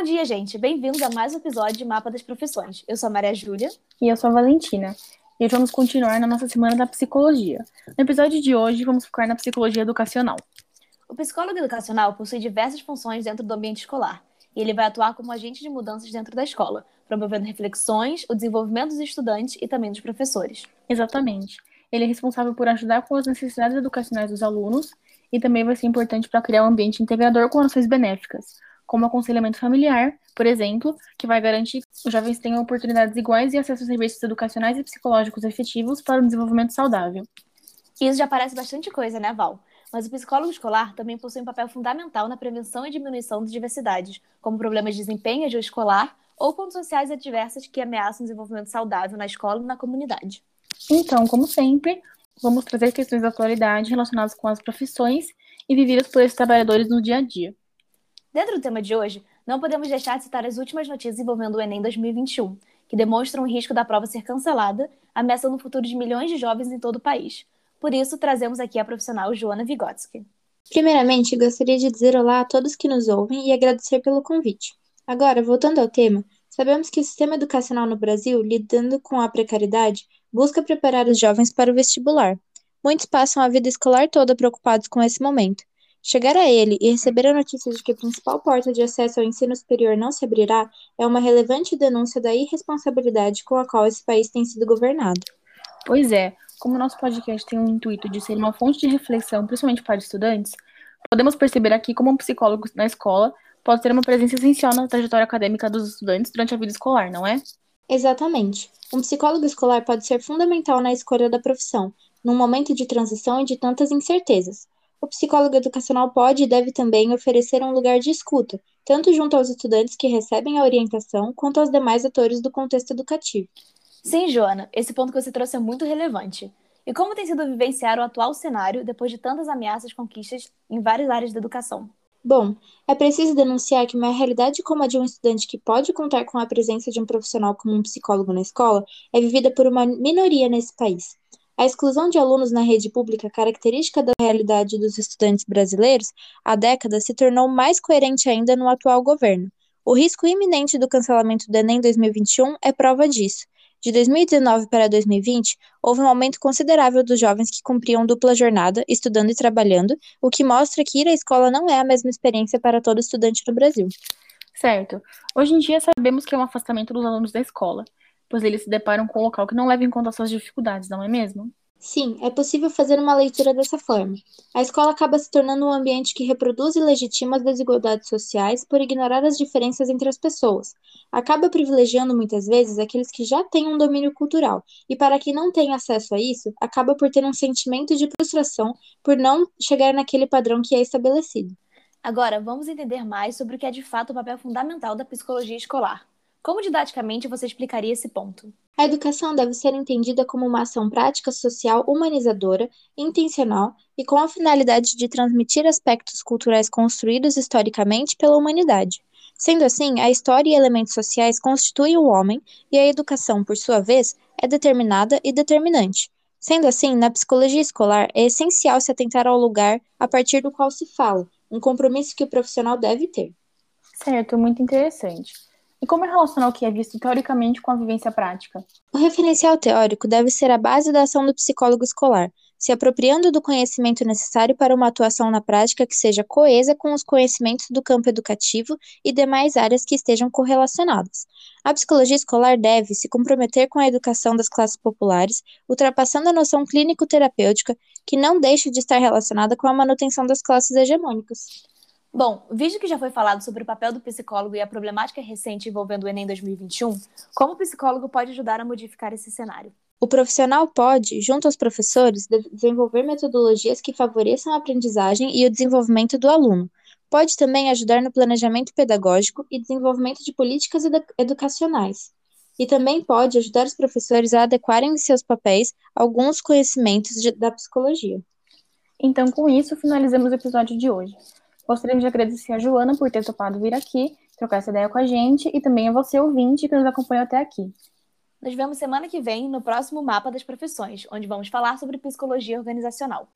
Bom dia, gente. Bem-vindos a mais um episódio de Mapa das Profissões. Eu sou a Maria Júlia. E eu sou a Valentina. E hoje vamos continuar na nossa semana da psicologia. No episódio de hoje, vamos focar na psicologia educacional. O psicólogo educacional possui diversas funções dentro do ambiente escolar. E ele vai atuar como agente de mudanças dentro da escola, promovendo reflexões, o desenvolvimento dos estudantes e também dos professores. Exatamente. Ele é responsável por ajudar com as necessidades educacionais dos alunos e também vai ser importante para criar um ambiente integrador com ações benéficas, como aconselhamento familiar, por exemplo, que vai garantir que os jovens tenham oportunidades iguais e acesso a serviços educacionais e psicológicos efetivos para um desenvolvimento saudável. Isso já parece bastante coisa, né, Val? Mas o psicólogo escolar também possui um papel fundamental na prevenção e diminuição de diversidades, como problemas de desempenho escolar ou condições sociais adversas que ameaçam o desenvolvimento saudável na escola e na comunidade. Então, como sempre, vamos trazer questões da atualidade relacionadas com as profissões e vividas por esses trabalhadores no dia a dia. Dentro do tema de hoje, não podemos deixar de citar as últimas notícias envolvendo o Enem 2021, que demonstram o risco da prova ser cancelada, ameaçando o futuro de milhões de jovens em todo o país. Por isso, trazemos aqui a profissional Joana Vygotsky. Primeiramente, gostaria de dizer olá a todos que nos ouvem e agradecer pelo convite. Agora, voltando ao tema, sabemos que o sistema educacional no Brasil, lidando com a precariedade, busca preparar os jovens para o vestibular. Muitos passam a vida escolar toda preocupados com esse momento. Chegar a ele e receber a notícia de que a principal porta de acesso ao ensino superior não se abrirá é uma relevante denúncia da irresponsabilidade com a qual esse país tem sido governado. Pois é, como nosso podcast tem o intuito de ser uma fonte de reflexão, principalmente para estudantes, podemos perceber aqui como um psicólogo na escola pode ter uma presença essencial na trajetória acadêmica dos estudantes durante a vida escolar, não é? Exatamente. Um psicólogo escolar pode ser fundamental na escolha da profissão, num momento de transição e de tantas incertezas. O psicólogo educacional pode e deve também oferecer um lugar de escuta, tanto junto aos estudantes que recebem a orientação, quanto aos demais atores do contexto educativo. Sim, Joana, esse ponto que você trouxe é muito relevante. E como tem sido vivenciar o atual cenário depois de tantas ameaças conquistas em várias áreas da educação? Bom, é preciso denunciar que uma realidade como a de um estudante que pode contar com a presença de um profissional como um psicólogo na escola é vivida por uma minoria nesse país. A exclusão de alunos na rede pública, característica da realidade dos estudantes brasileiros, há décadas se tornou mais coerente ainda no atual governo. O risco iminente do cancelamento do Enem 2021 é prova disso. De 2019 para 2020, houve um aumento considerável dos jovens que cumpriam dupla jornada, estudando e trabalhando, o que mostra que ir à escola não é a mesma experiência para todo estudante no Brasil. Certo. Hoje em dia sabemos que é um afastamento dos alunos da escola pois eles se deparam com um local que não leva em conta suas dificuldades, não é mesmo? Sim, é possível fazer uma leitura dessa forma. A escola acaba se tornando um ambiente que reproduz e legitima as desigualdades sociais por ignorar as diferenças entre as pessoas. Acaba privilegiando muitas vezes aqueles que já têm um domínio cultural, e para quem não tem acesso a isso, acaba por ter um sentimento de frustração por não chegar naquele padrão que é estabelecido. Agora, vamos entender mais sobre o que é de fato o papel fundamental da psicologia escolar. Como didaticamente você explicaria esse ponto? A educação deve ser entendida como uma ação prática social humanizadora, intencional e com a finalidade de transmitir aspectos culturais construídos historicamente pela humanidade. Sendo assim, a história e elementos sociais constituem o homem e a educação, por sua vez, é determinada e determinante. Sendo assim, na psicologia escolar, é essencial se atentar ao lugar a partir do qual se fala, um compromisso que o profissional deve ter. Certo, muito interessante. E como é relacionar o que é visto teoricamente com a vivência prática? O referencial teórico deve ser a base da ação do psicólogo escolar, se apropriando do conhecimento necessário para uma atuação na prática que seja coesa com os conhecimentos do campo educativo e demais áreas que estejam correlacionadas. A psicologia escolar deve se comprometer com a educação das classes populares, ultrapassando a noção clínico-terapêutica, que não deixa de estar relacionada com a manutenção das classes hegemônicas. Bom, visto que já foi falado sobre o papel do psicólogo e a problemática recente envolvendo o Enem 2021, como o psicólogo pode ajudar a modificar esse cenário? O profissional pode, junto aos professores, desenvolver metodologias que favoreçam a aprendizagem e o desenvolvimento do aluno. Pode também ajudar no planejamento pedagógico e desenvolvimento de políticas edu educacionais. E também pode ajudar os professores a adequarem em seus papéis alguns conhecimentos de, da psicologia. Então, com isso, finalizamos o episódio de hoje. Gostaríamos de agradecer a Joana por ter topado vir aqui, trocar essa ideia com a gente e também a você, ouvinte, que nos acompanhou até aqui. Nos vemos semana que vem no próximo Mapa das Profissões, onde vamos falar sobre psicologia organizacional.